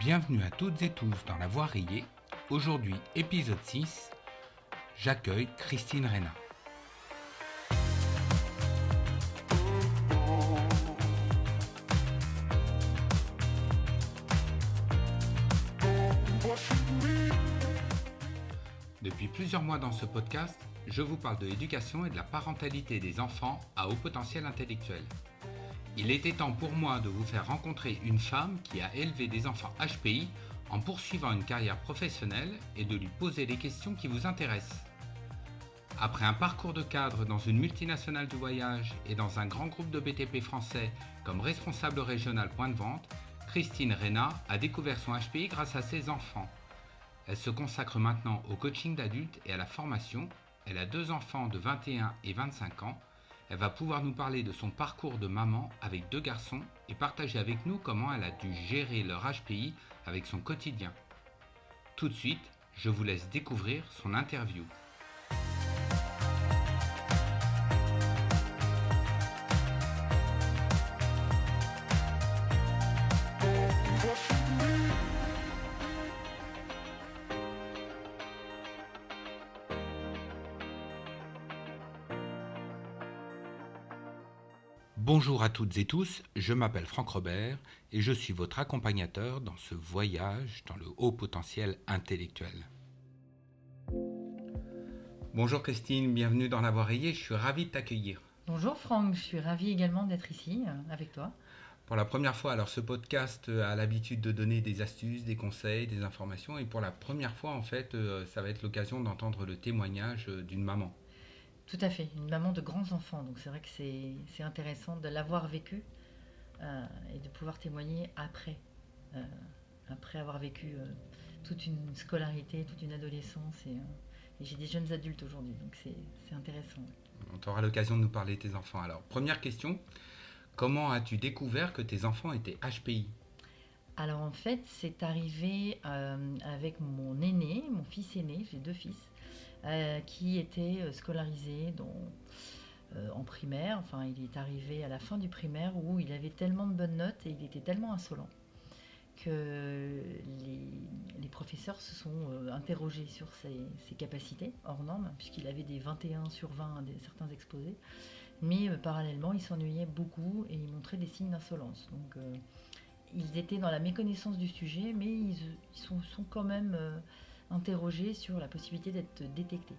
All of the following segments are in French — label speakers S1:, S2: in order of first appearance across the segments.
S1: Bienvenue à toutes et tous dans La Voix Rayée. Aujourd'hui, épisode 6. J'accueille Christine Reyna. Depuis plusieurs mois dans ce podcast, je vous parle de l'éducation et de la parentalité des enfants à haut potentiel intellectuel. Il était temps pour moi de vous faire rencontrer une femme qui a élevé des enfants HPI en poursuivant une carrière professionnelle et de lui poser les questions qui vous intéressent. Après un parcours de cadre dans une multinationale de voyage et dans un grand groupe de BTP français comme responsable régional point de vente, Christine Reyna a découvert son HPI grâce à ses enfants. Elle se consacre maintenant au coaching d'adultes et à la formation. Elle a deux enfants de 21 et 25 ans. Elle va pouvoir nous parler de son parcours de maman avec deux garçons et partager avec nous comment elle a dû gérer leur HPI avec son quotidien. Tout de suite, je vous laisse découvrir son interview. Bonjour à toutes et tous, je m'appelle Franck Robert et je suis votre accompagnateur dans ce voyage dans le haut potentiel intellectuel. Bonjour Christine, bienvenue dans la voie rayée, je suis ravi de t'accueillir.
S2: Bonjour Franck, je suis ravi également d'être ici euh, avec toi.
S1: Pour la première fois, alors ce podcast euh, a l'habitude de donner des astuces, des conseils, des informations et pour la première fois en fait, euh, ça va être l'occasion d'entendre le témoignage d'une maman.
S2: Tout à fait, une maman de grands enfants, donc c'est vrai que c'est intéressant de l'avoir vécu euh, et de pouvoir témoigner après, euh, après avoir vécu euh, toute une scolarité, toute une adolescence et, et j'ai des jeunes adultes aujourd'hui, donc c'est intéressant.
S1: On aura l'occasion de nous parler de tes enfants. Alors, première question, comment as-tu découvert que tes enfants étaient HPI
S2: alors en fait, c'est arrivé avec mon aîné, mon fils aîné, j'ai deux fils, qui était euh, scolarisé euh, en primaire. Enfin, il est arrivé à la fin du primaire où il avait tellement de bonnes notes et il était tellement insolent que les, professeurs se sont interrogés sur ses, capacités hors normes, puisqu'il avait des 21 sur 20 des, certains exposés. Mais parallèlement, il s'ennuyait beaucoup et il montrait des signes d'insolence. Donc, ils étaient dans la méconnaissance du sujet, mais ils, sont, quand même interrogé sur la possibilité d'être détecté.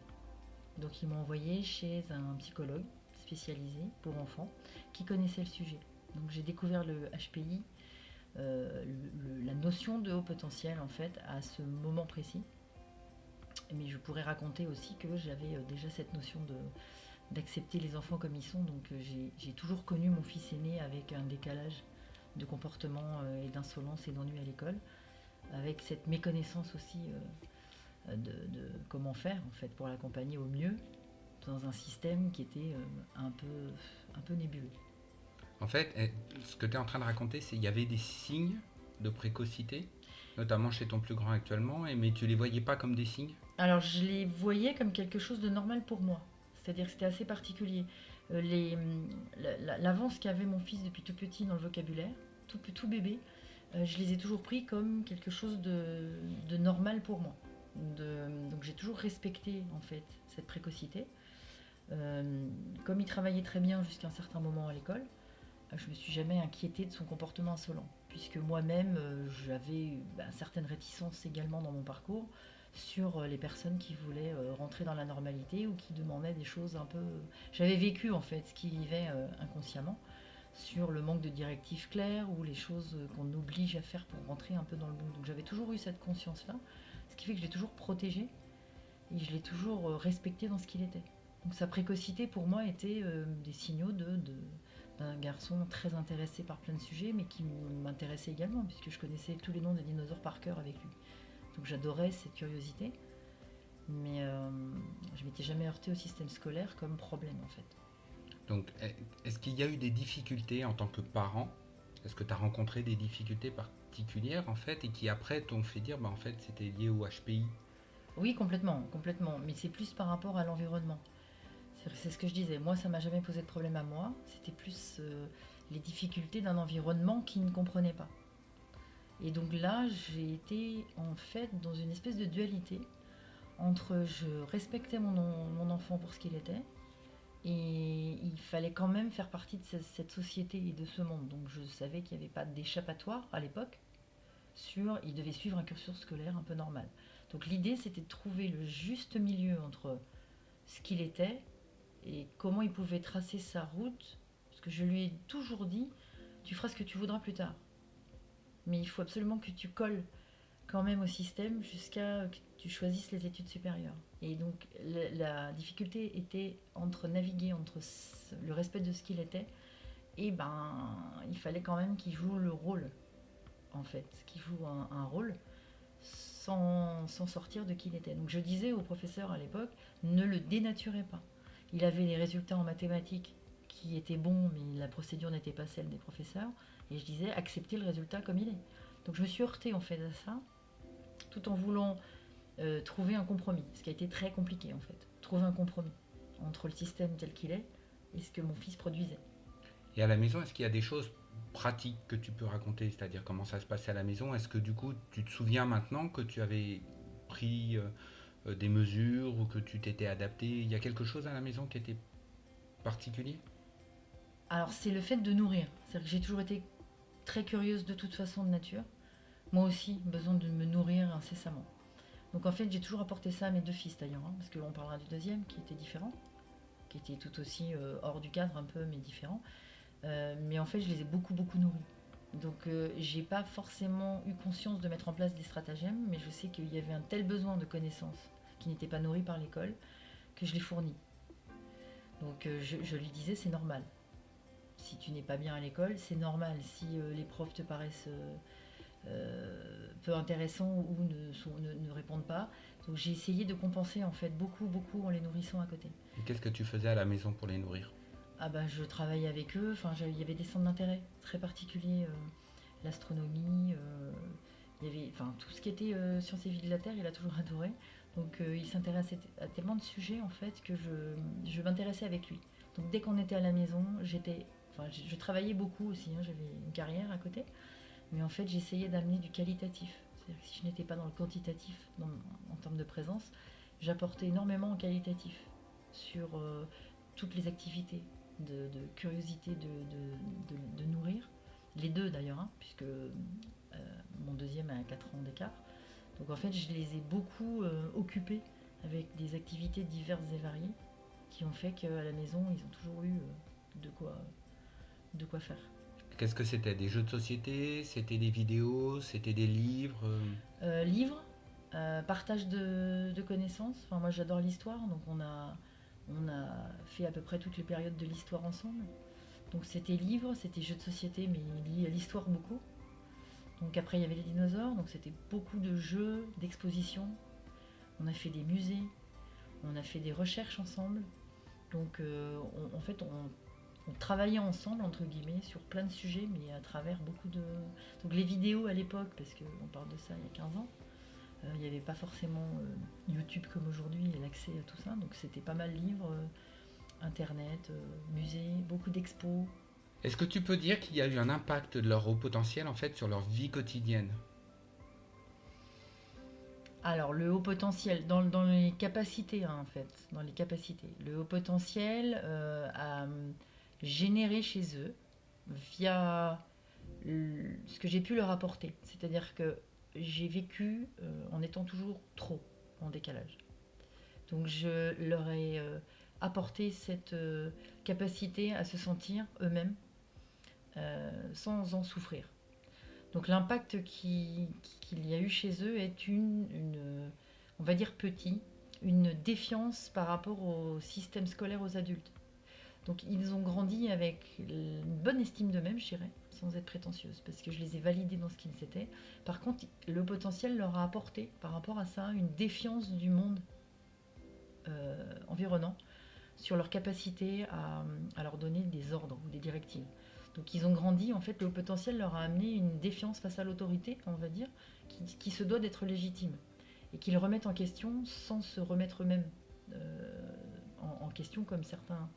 S2: Donc ils m'ont envoyé chez un psychologue spécialisé pour enfants qui connaissait le sujet. Donc j'ai découvert le HPI, euh, la notion de haut potentiel en fait à ce moment précis. Mais je pourrais raconter aussi que j'avais euh, déjà cette notion de d'accepter les enfants comme ils sont. Donc euh, j'ai toujours connu mon fils aîné avec un décalage de comportement et d'insolence et d'ennui à l'école, avec cette méconnaissance aussi de, comment faire en fait pour l'accompagner au mieux dans un système qui était euh, un peu, un peu nébuleux.
S1: En fait, eh, ce que tu es en train de raconter, c'est qu'il y avait des signes de précocité, notamment chez ton plus grand actuellement, mais tu les voyais pas comme des signes?
S2: Alors je les voyais comme quelque chose de normal pour moi. C'est-à-dire que c'était assez particulier. Euh, l'avance qu'avait mon fils depuis tout petit dans le vocabulaire, tout, tout bébé, euh, je les ai toujours pris comme quelque chose de normal pour moi donc j'ai toujours respecté en fait cette précocité. Euh, comme il travaillait très bien jusqu'à un certain moment à l'école, euh, je me suis jamais inquiétée de son comportement insolent, puisque moi-même euh, j'avais bah, certaines réticences également dans mon parcours sur les personnes qui voulaient rentrer dans la normalité ou qui demandaient des choses un peu. J'avais vécu en fait ce qui vivait inconsciemment sur le manque de directives claires ou les choses qu'on oblige à faire pour rentrer un peu dans le bon. Donc j'avais toujours eu cette conscience-là. Ce qui fait que je l'ai toujours protégé et je l'ai toujours euh, respecté dans ce qu'il était. Donc sa précocité pour moi était euh, des signaux de, d'un garçon très intéressé par plein de sujets, mais qui m'intéressait également, puisque je connaissais tous les noms des dinosaures par cœur avec lui. Donc j'adorais cette curiosité, mais euh, je m'étais jamais heurté au système scolaire comme problème en fait.
S1: Donc est-ce qu'il y a eu des difficultés en tant que parent? Est-ce que tu as rencontré des difficultés par particulières en fait et qui après t'ont fait dire bah en fait c'était lié au HPI
S2: Oui complètement, complètement, mais c'est plus par rapport à l'environnement. C'est ce que je disais, moi ça m'a jamais posé de problème à moi, c'était plus euh, les difficultés d'un environnement qui ne comprenait pas. Et donc là, j'ai été en fait dans une espèce de dualité entre je respectais mon, mon enfant pour ce qu'il était, et il fallait quand même faire partie de cette société et de ce monde. Donc je savais qu'il n'y avait pas d'échappatoire à l'époque sur il devait suivre un cursus scolaire un peu normal. Donc l'idée c'était de trouver le juste milieu entre ce qu'il était et comment il pouvait tracer sa route. Parce que je lui ai toujours dit, tu feras ce que tu voudras plus tard. Mais il faut absolument que tu colles quand même au système jusqu'à que tu choisisses les études supérieures. Et donc la, difficulté était entre naviguer entre le respect de ce qu'il était et ben il fallait quand même qu'il joue le rôle en fait, qu'il joue un, rôle sans, sortir de qui il était. Donc je disais au professeur à l'époque, ne le dénaturez pas. Il avait les résultats en mathématiques qui étaient bons, mais la procédure n'était pas celle des professeurs. Et je disais, acceptez le résultat comme il est. Donc je me suis heurtée en fait à ça, tout en voulant euh, trouver un compromis, ce qui a été très compliqué en fait. Trouver un compromis entre le système tel qu'il est et ce que mon fils produisait.
S1: Et à la maison, est-ce qu'il y a des choses pratiques que tu peux raconter, c'est-à-dire comment ça se passait à la maison? Est-ce que du coup, tu te souviens maintenant que tu avais pris euh, euh, des mesures ou que tu t'étais adapté? Il y a quelque chose à la maison qui était particulier?
S2: Alors c'est le fait de nourrir. C'est-à-dire que j'ai toujours été très curieuse de toute façon de nature. Moi aussi, besoin de me nourrir incessamment. Donc en fait, j'ai toujours apporté ça à mes deux fils d'ailleurs, hein, parce qu'on parlera du deuxième qui était différent, qui était tout aussi euh, hors du cadre un peu, mais différent. Euh, mais en fait, je les ai beaucoup, beaucoup nourris. Donc euh, j'ai pas forcément eu conscience de mettre en place des stratagèmes, mais je sais qu'il y avait un tel besoin de connaissances qui n'était pas nourri par l'école que je les fournis. Donc je, lui disais, c'est normal. Si tu n'es pas bien à l'école, c'est normal. Si les profs te paraissent euh, peu intéressants ou ne, ne, répondent pas. Donc j'ai essayé de compenser en fait beaucoup, beaucoup en les nourrissant à côté.
S1: Et qu'est-ce que tu faisais à la maison pour les nourrir?
S2: Ah ben, Je travaillais avec eux, enfin, il y avait des centres d'intérêt très particuliers, euh, l'astronomie, euh, il y avait enfin, tout ce qui était sciences et vie de la Terre, il a toujours adoré. Donc il s'intéressait à tellement de sujets en fait que je, je m'intéressais avec lui. Donc dès qu'on était à la maison, j'étais, enfin, je, travaillais beaucoup aussi, hein, j'avais une carrière à côté. Mais en fait, j'essayais d'amener du qualitatif. C'est-à-dire que si je n'étais pas dans le quantitatif en termes de présence, j'apportais énormément en qualitatif sur euh, toutes les activités de, curiosité de, nourrir. Les deux d'ailleurs, hein, puisque euh, mon deuxième a 4 ans d'écart. Donc en fait, je les ai beaucoup euh, occupés avec des activités diverses et variées qui ont fait qu'à la maison, ils ont toujours eu de, quoi, de quoi faire.
S1: Qu'est-ce que c'était? Des jeux de société? C'était des vidéos? C'était des livres?
S2: Euh, Livres, euh, partage de, connaissances. Enfin, moi, j'adore l'histoire, donc on a, on a fait à peu près toutes les périodes de l'histoire ensemble. Donc c'était livres, c'était jeux de société, mais liés à l'histoire beaucoup. Donc après, il y avait les dinosaures, donc c'était beaucoup de jeux, d'expositions. On a fait des musées, on a fait des recherches ensemble. Donc euh, en fait, on on travaillait ensemble, entre guillemets, sur plein de sujets, mais à travers beaucoup de... Donc les vidéos à l'époque, parce qu'on parle de ça il y a 15 ans, euh, il n'y avait pas forcément euh, YouTube comme aujourd'hui et l'accès à tout ça, donc c'était pas mal livres, euh, Internet, musées, beaucoup d'expos.
S1: Est-ce que tu peux dire qu'il y a eu un impact de leur haut potentiel en fait sur leur vie quotidienne?
S2: Alors, le haut potentiel, dans, les capacités, hein, en fait, dans les capacités. Le haut potentiel a généré chez eux via ce que j'ai pu leur apporter. C'est-à-dire que j'ai vécu euh, en étant toujours trop en décalage. Donc je leur ai euh, apporté cette euh, capacité à se sentir eux-mêmes sans en souffrir. Donc l'impact qu'il y a eu chez eux est une, une, on va dire petit, une défiance par rapport au système scolaire aux adultes. Donc ils ont grandi avec une bonne estime d'eux-mêmes, je dirais, sans être prétentieuse, parce que je les ai validés dans ce qu'ils étaient. Par contre, le potentiel leur a apporté, par rapport à ça, une défiance du monde euh, environnant sur leur capacité à, leur donner des ordres ou des directives. Donc ils ont grandi, en fait, le potentiel leur a amené une défiance face à l'autorité, on va dire, qui, se doit d'être légitime, et qu'ils remettent en question sans se remettre eux-mêmes euh, en, en, question comme certains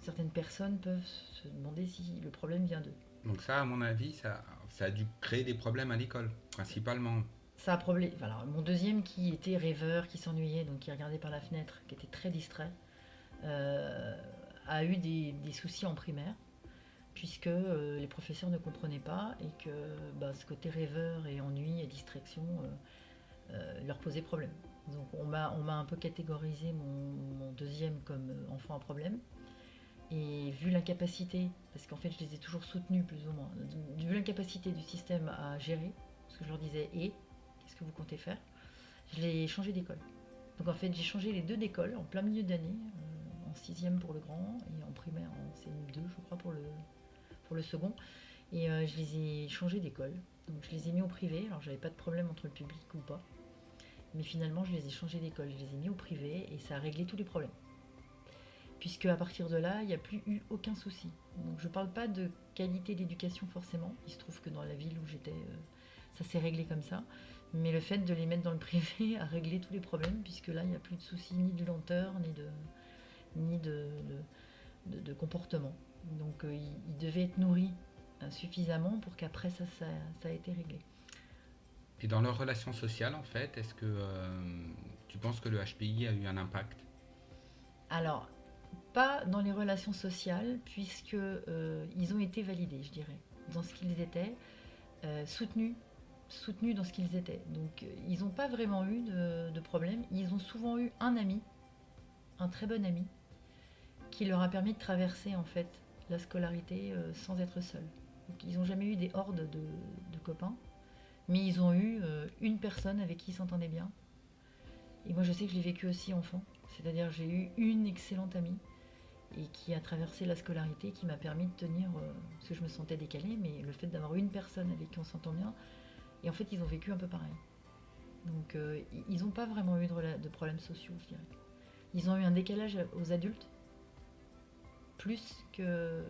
S2: certaines personnes peuvent se demander si le problème vient d'eux.
S1: Donc ça, à mon avis, ça, ça a dû créer des problèmes à l'école, principalement.
S2: Ça a problème. Alors, mon deuxième qui était rêveur, qui s'ennuyait, donc qui regardait par la fenêtre, qui était très distrait, euh, a eu des, des soucis en primaire puisque euh, les professeurs ne comprenaient pas et que bah, ce côté rêveur et ennui et distraction euh, leur posait problème. Donc on m'a, un peu catégorisé mon, mon deuxième comme enfant à problème. Et vu l'incapacité, parce qu'en fait je les ai toujours soutenus plus ou moins, vu l'incapacité du système à gérer, parce que je leur disais et qu'est-ce que vous comptez faire, je l'ai changé d'école. Donc en fait j'ai changé les deux d'école en plein milieu d'année, euh, en sixième pour le grand et en primaire en CM2 je crois pour le, pour le second. Et euh, je les ai changés d'école. Donc je les ai mis au privé. Alors j'avais pas de problème entre le public ou pas. Mais finalement je les ai changés d'école. Je les ai mis au privé et ça a réglé tous les problèmes. Puisque à partir de là, il n'y a plus eu aucun souci. Donc je parle pas de qualité d'éducation forcément. Il se trouve que dans la ville où j'étais, euh, ça s'est réglé comme ça. Mais le fait de les mettre dans le privé a réglé tous les problèmes, puisque là, il n'y a plus de soucis ni de lenteur, ni de, ni de, de- de- de comportement. Donc euh, il, il devait être nourri euh, suffisamment pour qu'après ça, ça, ça a été réglé.
S1: Et dans leurs relations sociales, en fait, est-ce que euh, tu penses que le HPI a eu un impact?
S2: Alors, dans les relations sociales, puisque euh, ont été validés, je dirais, dans ce qu'ils étaient, euh, soutenus, soutenus dans ce qu'ils étaient. Donc, euh, ils n'ont pas vraiment eu de, problème. Ils ont souvent eu un ami, un très bon ami, qui leur a permis de traverser en fait la scolarité euh, sans être seuls. Ils n'ont jamais eu des hordes de, de copains, mais ils ont eu une personne avec qui ils s'entendaient bien. Et moi, je sais que je l'ai vécu aussi enfant. C'est-à-dire, j'ai eu une excellente amie et qui a traversé la scolarité, qui m'a permis de tenir, euh, parce que je me sentais décalée, mais le fait d'avoir une personne avec qui on s'entend bien, et en fait, ils ont vécu un peu pareil. Donc, euh, ils n'ont pas vraiment eu de, problèmes sociaux, je dirais. Ils ont eu un décalage aux adultes, plus que,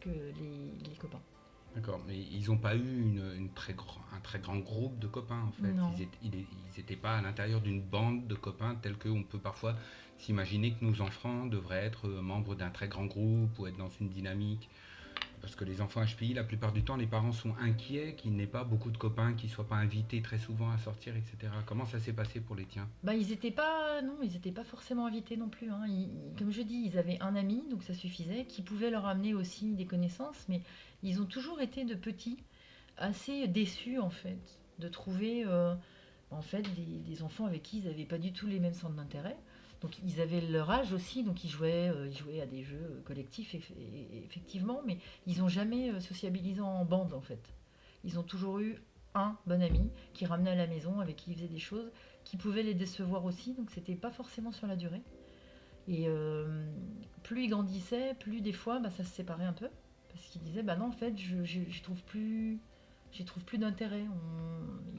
S2: que les, les copains.
S1: D'accord, mais ils n'ont pas eu une, une très grand, un très grand groupe de copains, en fait.
S2: Non.
S1: Ils n'étaient pas à l'intérieur d'une bande de copains tel qu'on peut parfois s'imaginer que nos enfants devraient être euh, membres d'un très grand groupe ou être dans une dynamique. Parce que les enfants HPI, la plupart du temps, les parents sont inquiets qu'il n'ait pas beaucoup de copains, qu'ils ne soient pas invités très souvent à sortir, etc. Comment ça s'est passé pour les tiens?
S2: Bah, ils n'étaient pas, non, ils pas forcément invités non plus. hein. Comme je dis, ils avaient un ami, donc ça suffisait, qui pouvait leur amener aussi des connaissances, mais ils ont toujours été de petits assez déçus en fait de trouver euh, en fait des, des enfants avec qui ils n'avaient pas du tout les mêmes centres d'intérêt. Donc ils avaient leur âge aussi, donc ils jouaient, euh, ils jouaient à des jeux collectifs effectivement, mais ils n'ont jamais euh, sociabilisé en bande en fait. Ils ont toujours eu un bon ami qui ramenait à la maison, avec qui ils faisaient des choses, qui pouvaient les décevoir aussi, donc c'était pas forcément sur la durée. Et euh, plus ils grandissaient, plus des fois bah, ça se séparait un peu, parce qu'ils disaient bah non en fait je, je, j'y trouve plus, j'y trouve plus d'intérêt.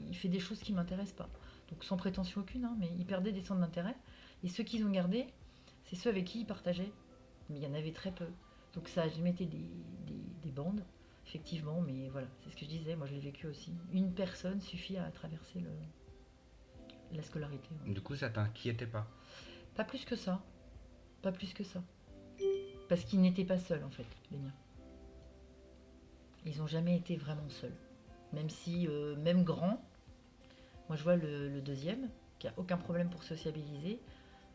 S2: Il fait des choses qui m'intéressent pas. Donc sans prétention aucune, hein, mais ils perdaient des centres d'intérêt. Et ceux qu'ils ont gardés, c'est ceux avec qui ils partageaient. Mais il y en avait très peu. Donc ça jamais été des, des, des bandes, effectivement, mais voilà, c'est ce que je disais, moi je l'ai vécu aussi. Une personne suffit à traverser le, la scolarité. ouais.
S1: Du coup, ça t'inquiétait pas?
S2: Pas plus que ça. Pas plus que ça. Parce qu'ils n'étaient pas seuls en fait, les miens. Ils n'ont jamais été vraiment seuls. Même si, euh, même grand, moi je vois le, le deuxième, qui a aucun problème pour sociabiliser,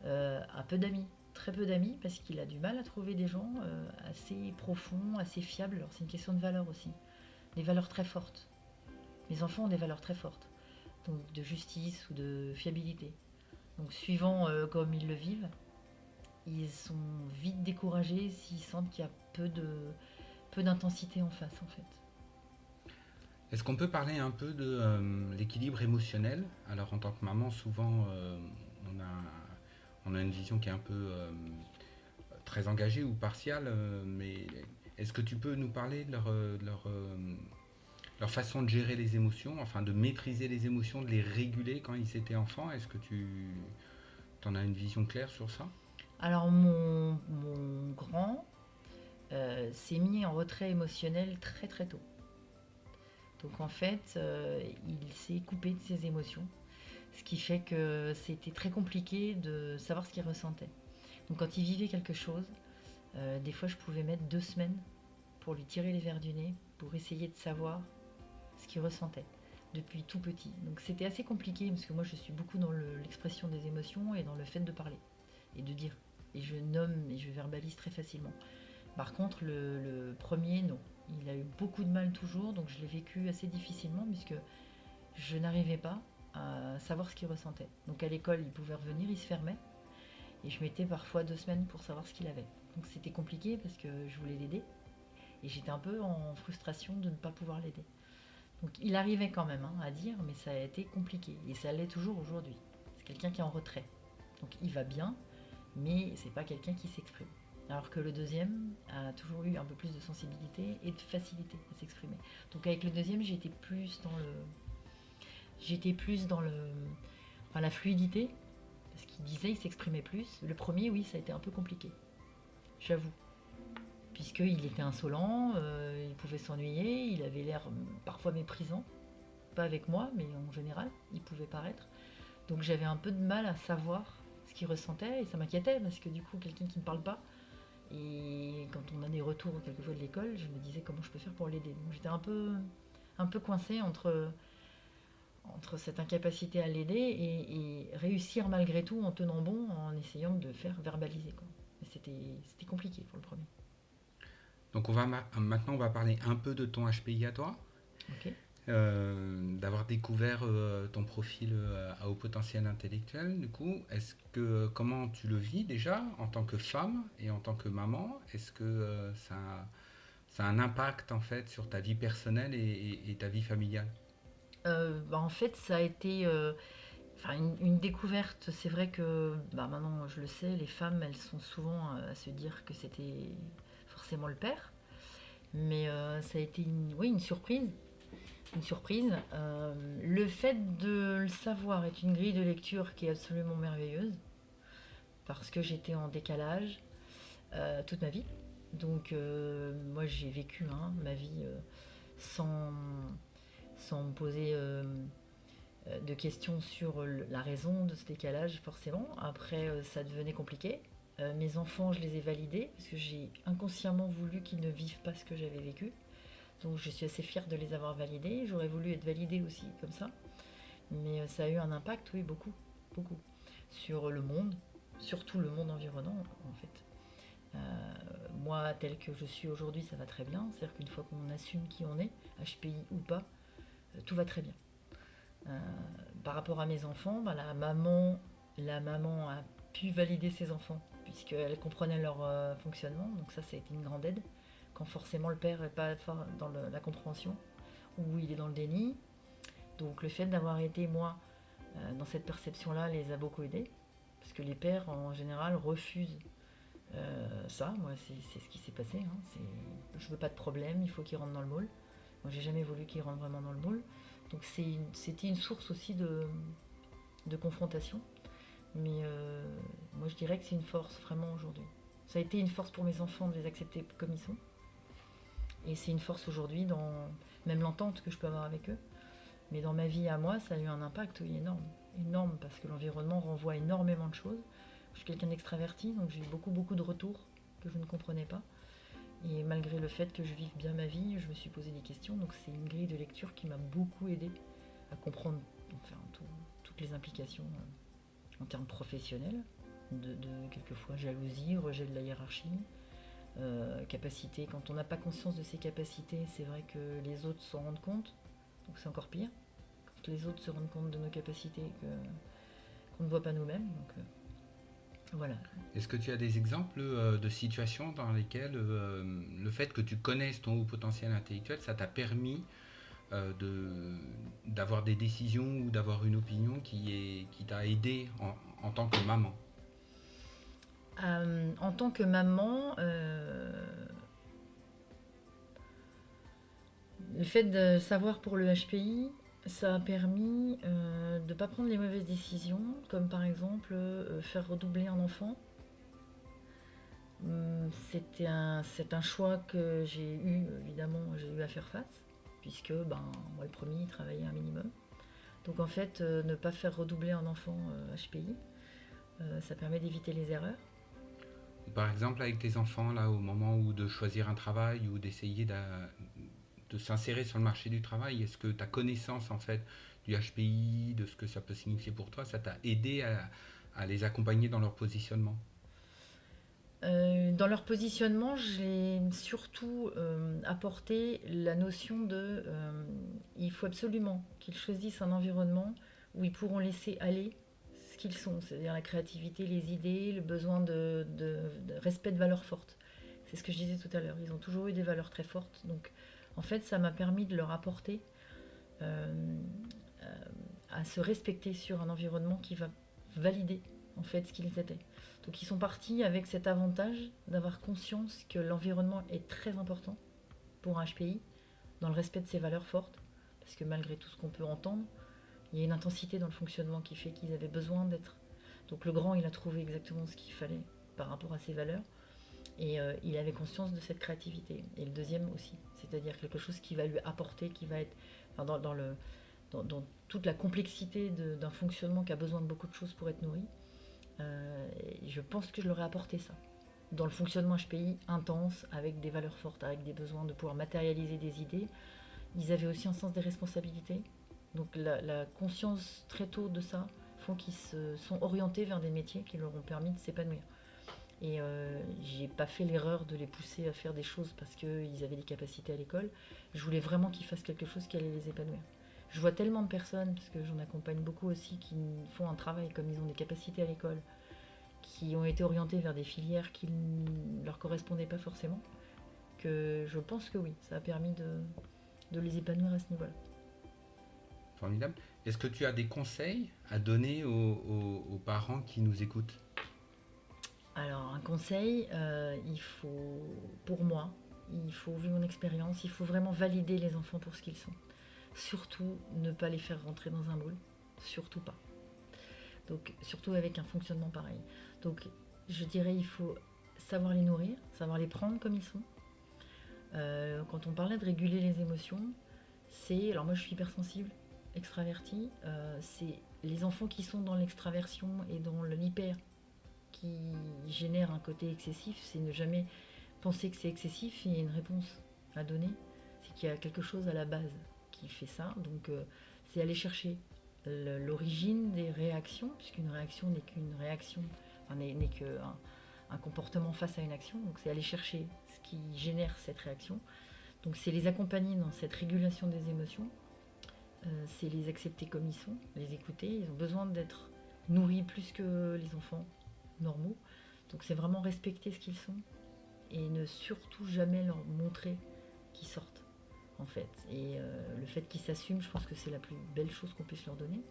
S2: euh, a peu d'amis. Très peu d'amis parce qu'il a du mal à trouver des gens euh, assez profonds, assez fiables. Alors c'est une question de valeur aussi. Des valeurs très fortes. Mes enfants ont des valeurs très fortes. Donc de justice ou de fiabilité. Donc suivant euh, comme ils le vivent, ils sont vite découragés s'ils sentent qu'il y a peu de peu d'intensité en face en fait.
S1: Est-ce qu'on peut parler un peu de euh, l'équilibre émotionnel? Alors en tant que maman, souvent on, a, on a une vision qui est un peu euh, très engagée ou partiale, euh, mais est-ce que tu peux nous parler de leur, euh, leur, façon de gérer les émotions, enfin de maîtriser les émotions, de les réguler quand ils étaient enfants? Est-ce que tu en as une vision claire sur ça?
S2: Alors mon, grand s'est mis en retrait émotionnel très très tôt. Donc en fait, il s'est coupé de ses émotions, ce qui fait que c'était très compliqué de savoir ce qu'il ressentait. Donc quand il vivait quelque chose, euh, des fois je pouvais mettre deux semaines pour lui tirer les verres du nez, pour essayer de savoir ce qu'il ressentait depuis tout petit. Donc c'était assez compliqué parce que moi je suis beaucoup dans l'expression des émotions et dans le fait de parler et de dire. Et je nomme et je verbalise très facilement. Par contre, le, premier, non. Il a eu beaucoup de mal toujours, donc je l'ai vécu assez difficilement puisque je n'arrivais pas savoir ce qu'il ressentait. Donc à l'école, il pouvait revenir, il se fermait. Et je mettais parfois deux semaines pour savoir ce qu'il avait. Donc c'était compliqué parce que je voulais l'aider. Et j'étais un peu en frustration de ne pas pouvoir l'aider. Donc il arrivait quand même hein, à dire, mais ça a été compliqué. Et ça l'est toujours aujourd'hui. C'est quelqu'un qui est en retrait. Donc il va bien, mais c'est pas quelqu'un qui s'exprime. Alors que le deuxième a toujours eu un peu plus de sensibilité et de facilité à s'exprimer. Donc avec le deuxième, j'étais plus dans le, j'étais plus dans le, la fluidité, parce qu'il disait, il s'exprimait plus. Le premier, oui, ça a été un peu compliqué, j'avoue puisqu'il était insolent, euh, il pouvait s'ennuyer, il avait l'air parfois méprisant, pas avec moi, mais en général, il pouvait paraître. Donc j'avais un peu de mal à savoir ce qu'il ressentait et ça m'inquiétait parce que du coup, quelqu'un qui ne parle pas, et quand on a des retours quelquefois de l'école, je me disais comment je peux faire pour l'aider? Donc j'étais un peu, un peu coincée entre, entre cette incapacité à l'aider et, réussir malgré tout en tenant bon, en essayant de faire verbaliser. C'était compliqué pour le premier.
S1: Donc on va maintenant on va parler un peu de ton HPI à toi. Euh, d'avoir découvert euh, ton profil euh, à haut potentiel intellectuel, du coup, est-ce que comment tu le vis déjà en tant que femme et en tant que maman? Est-ce que ça, ça a un impact en fait sur ta vie personnelle et, ta vie familiale?
S2: Bah, En fait, ça a été une, une, découverte. C'est vrai que bah, maintenant, je le sais, les femmes, elles sont souvent à se dire que c'était forcément le père. Mais euh, ça a été une, oui, une surprise. Une surprise. Euh, le fait de le savoir est une grille de lecture qui est absolument merveilleuse. Parce que j'étais en décalage euh, toute ma vie. Donc moi j'ai vécu hein, ma vie sans, sans me poser de questions sur la raison de ce décalage forcément. Après ça devenait compliqué. Euh, mes enfants, je les ai validés parce que j'ai inconsciemment voulu qu'ils ne vivent pas ce que j'avais vécu. Donc je suis assez fière de les avoir validés. J'aurais voulu être validée aussi comme ça. Mais euh, ça a eu un impact, oui, beaucoup, beaucoup, sur le monde, surtout le monde environnant en fait. Euh, moi, tel que je suis aujourd'hui, ça va très bien. C'est-à-dire qu'une fois qu'on assume qui on est, HPI ou pas, tout va très bien. par rapport à mes enfants, bah, la maman, la maman a pu valider ses enfants puisqu'elle comprenait leur euh, fonctionnement. Donc ça, été une grande aide. Quand forcément le père n'est pas dans la compréhension, ou il est dans le déni. Donc le fait d'avoir été, moi, euh, dans cette perception-là, les a beaucoup aidés. Parce que les pères, en général, refusent euh, ça. Moi, c'est ce qui s'est passé. Hein. Je veux pas de problème, il faut qu'il rentre dans le moule. Moi, j'ai jamais voulu qu'il rentre vraiment dans le moule. Donc c'était une, source aussi de, confrontation. Mais euh, moi, je dirais que c'est une force vraiment aujourd'hui. Ça a été une force pour mes enfants de les accepter comme ils sont. Et c'est une force aujourd'hui dans même l'entente que je peux avoir avec eux. Mais dans ma vie à moi, ça a eu un impact énorme. Énorme parce que l'environnement renvoie énormément de choses. Je suis quelqu'un d'extraverti, donc j'ai eu beaucoup, beaucoup de retours que je ne comprenais pas. Et malgré le fait que je vive bien ma vie, je me suis posé des questions. Donc c'est une grille de lecture qui m'a beaucoup aidé à comprendre toutes les implications. Euh, en termes professionnels, de, quelquefois jalousie, rejet de la hiérarchie, euh, capacité. Quand on n'a pas conscience de ses capacités, c'est vrai que les autres s'en rendent compte, donc c'est encore pire. Quand les autres se rendent compte de nos capacités qu'on ne voit pas nous-mêmes. Euh, voilà.
S1: Est-ce que tu as des exemples euh, de situations dans lesquelles le fait que tu connaisses ton haut potentiel intellectuel, ça t'a permis euh, d'avoir des décisions ou d'avoir une opinion qui, est, qui t'a aidé en, tant que maman?
S2: Euh, En tant que maman, euh, le fait de savoir pour le HPI, ça a permis de ne pas prendre les mauvaises décisions, comme par exemple faire redoubler un enfant. Hum, c'était un, c'est un choix que j'ai eu, évidemment, j'ai eu à faire face puisque ben, moi le premier il travaillait un minimum. Donc en fait, euh, ne pas faire redoubler un enfant HPI, euh, euh, ça permet d'éviter les erreurs.
S1: Par exemple, avec tes enfants, là, au moment où de choisir un travail ou d'essayer de s'insérer sur le marché du travail? Est-ce que ta connaissance en fait du HPI, de ce que ça peut signifier pour toi, ça t'a aidé à, les accompagner dans leur positionnement?
S2: Euh, dans leur positionnement, j'ai surtout euh, apporté la notion de euh, il faut absolument qu'ils choisissent un environnement où ils pourront laisser aller ce qu'ils sont, c'est-à-dire la créativité, les idées, le besoin de, de respect de valeurs fortes. C'est ce que je disais tout à l'heure. Ils ont toujours eu des valeurs très fortes. Donc, en fait, ça m'a permis de leur apporter à se respecter sur un environnement qui va valider en fait ce qu'ils étaient. Donc ils sont partis avec cet avantage d'avoir conscience que l'environnement est très important pour un HPI, dans le respect de ses valeurs fortes, parce que malgré tout ce qu'on peut entendre, il y a une intensité dans le fonctionnement qui fait qu'ils avaient besoin d'être. Donc le grand, il a trouvé exactement ce qu'il fallait par rapport à ses valeurs, et euh, il avait conscience de cette créativité. Et le deuxième aussi, c'est-à-dire quelque chose qui va lui apporter, qui va être dans, toute la complexité d'un fonctionnement qui a besoin de beaucoup de choses pour être nourri. Euh, je pense que je leur ai apporté ça. Dans le fonctionnement HPI intense, avec des valeurs fortes, avec des besoins de pouvoir matérialiser des idées, ils avaient aussi un sens des responsabilités. Donc la, conscience très tôt de ça font qu'ils se sont orientés vers des métiers qui leur ont permis de s'épanouir. Et euh, j'ai pas fait l'erreur de les pousser à faire des choses parce qu'ils avaient des capacités à l'école. Je voulais vraiment qu'ils fassent quelque chose qui allait les épanouir. Je vois tellement de personnes, parce que j'en accompagne beaucoup aussi, qui font un travail comme ils ont des capacités à l'école, qui ont été orientés vers des filières qui ne leur correspondaient pas forcément, que je pense que oui, ça a permis de, les épanouir à ce niveau-là.
S1: Formidable. Est-ce que tu as des conseils à donner aux, parents qui nous écoutent?
S2: Alors, un conseil, euh, il faut, pour moi, il faut, vu mon expérience, il faut vraiment valider les enfants pour ce qu'ils sont surtout ne pas les faire rentrer dans un moule, surtout pas. Donc surtout avec un fonctionnement pareil. Donc je dirais il faut savoir les nourrir, savoir les prendre comme ils sont. Euh, quand on parlait de réguler les émotions, c'est alors moi je suis hypersensible, extraverti, euh, c'est les enfants qui sont dans l'extraversion et dans l'hyper qui génèrent un côté excessif, c'est ne jamais penser que c'est excessif, il y a une réponse à donner, c'est qu'il y a quelque chose à la base qui fait ça. Donc euh, c'est aller chercher l'origine des réactions, puisqu'une réaction n'est qu'une réaction, n'est qu'un un comportement face à une action. Donc c'est aller chercher ce qui génère cette réaction. Donc c'est les accompagner dans cette régulation des émotions. Euh, c'est les accepter comme ils sont, les écouter. Ils ont besoin d'être nourris plus que les enfants normaux. Donc c'est vraiment respecter ce qu'ils sont et ne surtout jamais leur montrer qu'ils sortent en fait. Et euh, le fait qu'ils s'assument, je pense que c'est la plus belle chose qu'on puisse leur donner.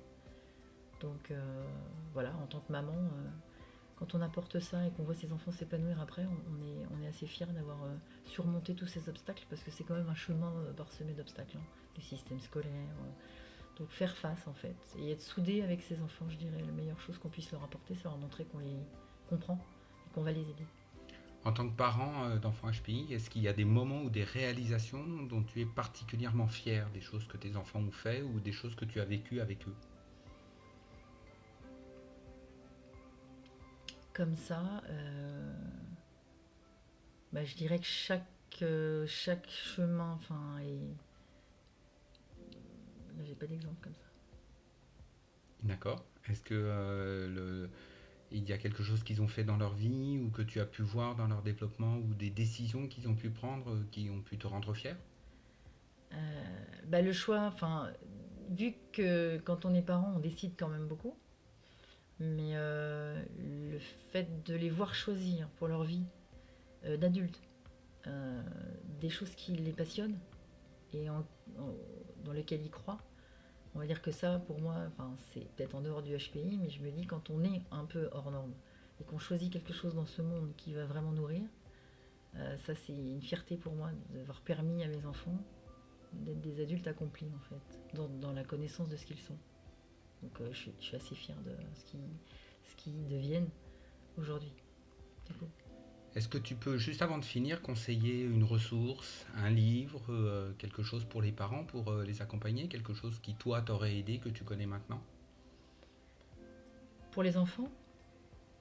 S2: Donc euh, voilà, en tant que maman, euh, quand on apporte ça et qu'on voit ses enfants s'épanouir après, on, est, assez fiers d'avoir surmonté tous ces obstacles parce que c'est quand même un chemin parsemé d'obstacles, hein, le système scolaire. Donc faire face en fait et être soudé avec ses enfants, je dirais, la meilleure chose qu'on puisse leur apporter, c'est leur montrer qu'on les comprend et qu'on va les aider.
S1: En tant que parent euh, d'enfants HPI, est-ce qu'il y a des moments ou des réalisations dont tu es particulièrement fier des choses que tes enfants ont fait ou des choses que tu as vécues avec eux?
S2: Comme ça, euh, bah, je dirais que chaque, euh, chaque chemin, enfin, est... J'ai pas d'exemple comme ça.
S1: D'accord. Est-ce que le il y a quelque chose qu'ils ont fait dans leur vie ou que tu as pu voir dans leur développement ou des décisions qu'ils ont pu prendre euh, qui ont pu te rendre fier
S2: euh, bah Le choix, enfin, vu que quand on est parent, on décide quand même beaucoup, mais euh, le fait de les voir choisir pour leur vie d'adultes des choses qui les passionnent et dans lesquelles ils croient, on va dire que ça, pour moi, enfin, c'est peut-être en dehors du HPI, mais je me dis quand on est un peu hors norme et qu'on choisit quelque chose dans ce monde qui va vraiment nourrir, euh, ça c'est une fierté pour moi d'avoir permis à mes enfants d'être des adultes accomplis en fait, dans, la connaissance de ce qu'ils sont. Donc euh, je, suis, assez fière de ce qu'ils deviennent aujourd'hui.
S1: Est-ce que tu peux, juste avant de finir, conseiller une ressource, un livre, euh, quelque chose pour les parents, pour euh, les accompagner, quelque chose qui, toi, t'aurait aidé, que tu connais maintenant?
S2: Pour les enfants,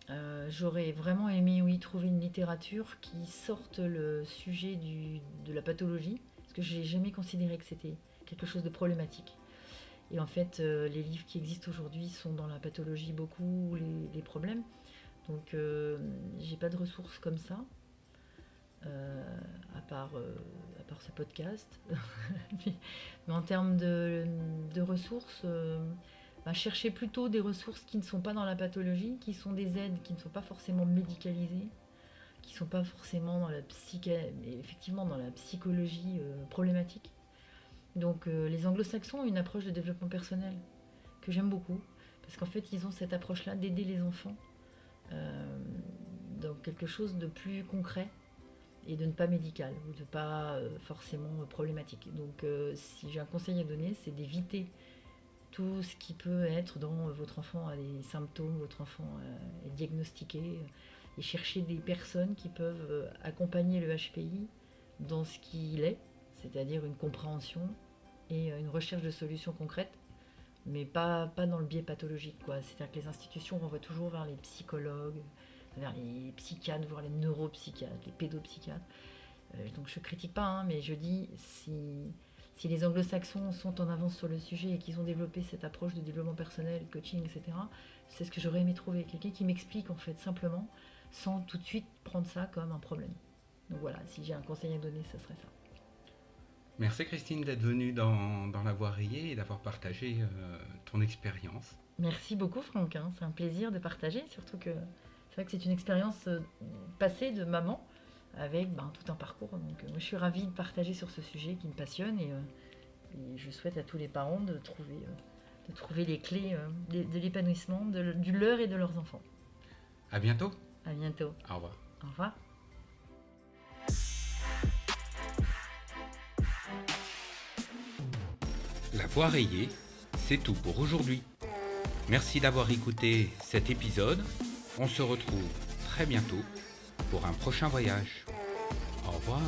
S2: euh, j'aurais vraiment aimé, oui, trouver une littérature qui sorte le sujet de la pathologie. Parce que j'ai jamais considéré que c'était quelque chose de problématique. Et en fait, les livres qui existent aujourd'hui sont dans la pathologie beaucoup, les, problèmes. Donc, euh, j'ai pas de ressources comme ça, euh, à, part, à part ce podcast. mais, en termes de, ressources, bah, chercher plutôt des ressources qui ne sont pas dans la pathologie, qui sont des aides qui ne sont pas forcément médicalisées, qui ne sont pas forcément dans la, effectivement dans la psychologie problématique donc euh, les anglo-saxons ont une approche de développement personnel que j'aime beaucoup, parce qu'en fait ils ont cette approche-là d'aider les enfants euh, dans quelque chose de plus concret et de ne pas médical ou de pas euh, forcément problématique. Donc si j'ai un conseil à donner, c'est d'éviter tout ce qui peut être dans votre enfant a des symptômes, votre enfant est diagnostiqué, et chercher des personnes qui peuvent accompagner le HPI dans ce qu'il est, c'est-à-dire une compréhension, et euh, une recherche de solutions concrètes, mais pas, pas dans le biais pathologique. C'est-à-dire que les institutions renvoient toujours vers les psychologues, vers les psychiatres, voire les neuropsychiatres, les pédopsychiatres. Euh, donc je critique pas, hein, mais je dis si, si les anglo-saxons sont en avance sur le sujet et qu'ils ont développé cette approche de développement personnel, coaching, etc., c'est ce que j'aurais aimé trouver. Quelqu'un qui m'explique en fait simplement, sans tout de suite prendre ça comme un problème. Donc voilà, si j'ai un conseil à donner, ce serait ça.
S1: Merci Christine d'être venue dans, dans La Voix Rayée et d'avoir partagé euh, ton expérience.
S2: Merci beaucoup Franck, hein. c'est un plaisir de partager, surtout que c'est vrai que c'est une expérience euh, passée de maman avec ben, tout un parcours. Donc euh, moi je suis ravie de partager sur ce sujet qui me passionne et, je souhaite à tous les parents de trouver, de trouver les clés de, de l'épanouissement du leur et de leurs enfants.
S1: À bientôt.
S2: À bientôt.
S1: Au revoir.
S2: Au revoir.
S1: La voix rayée, c'est tout pour aujourd'hui. Merci d'avoir écouté cet épisode. On se retrouve très bientôt pour un prochain voyage. Au revoir.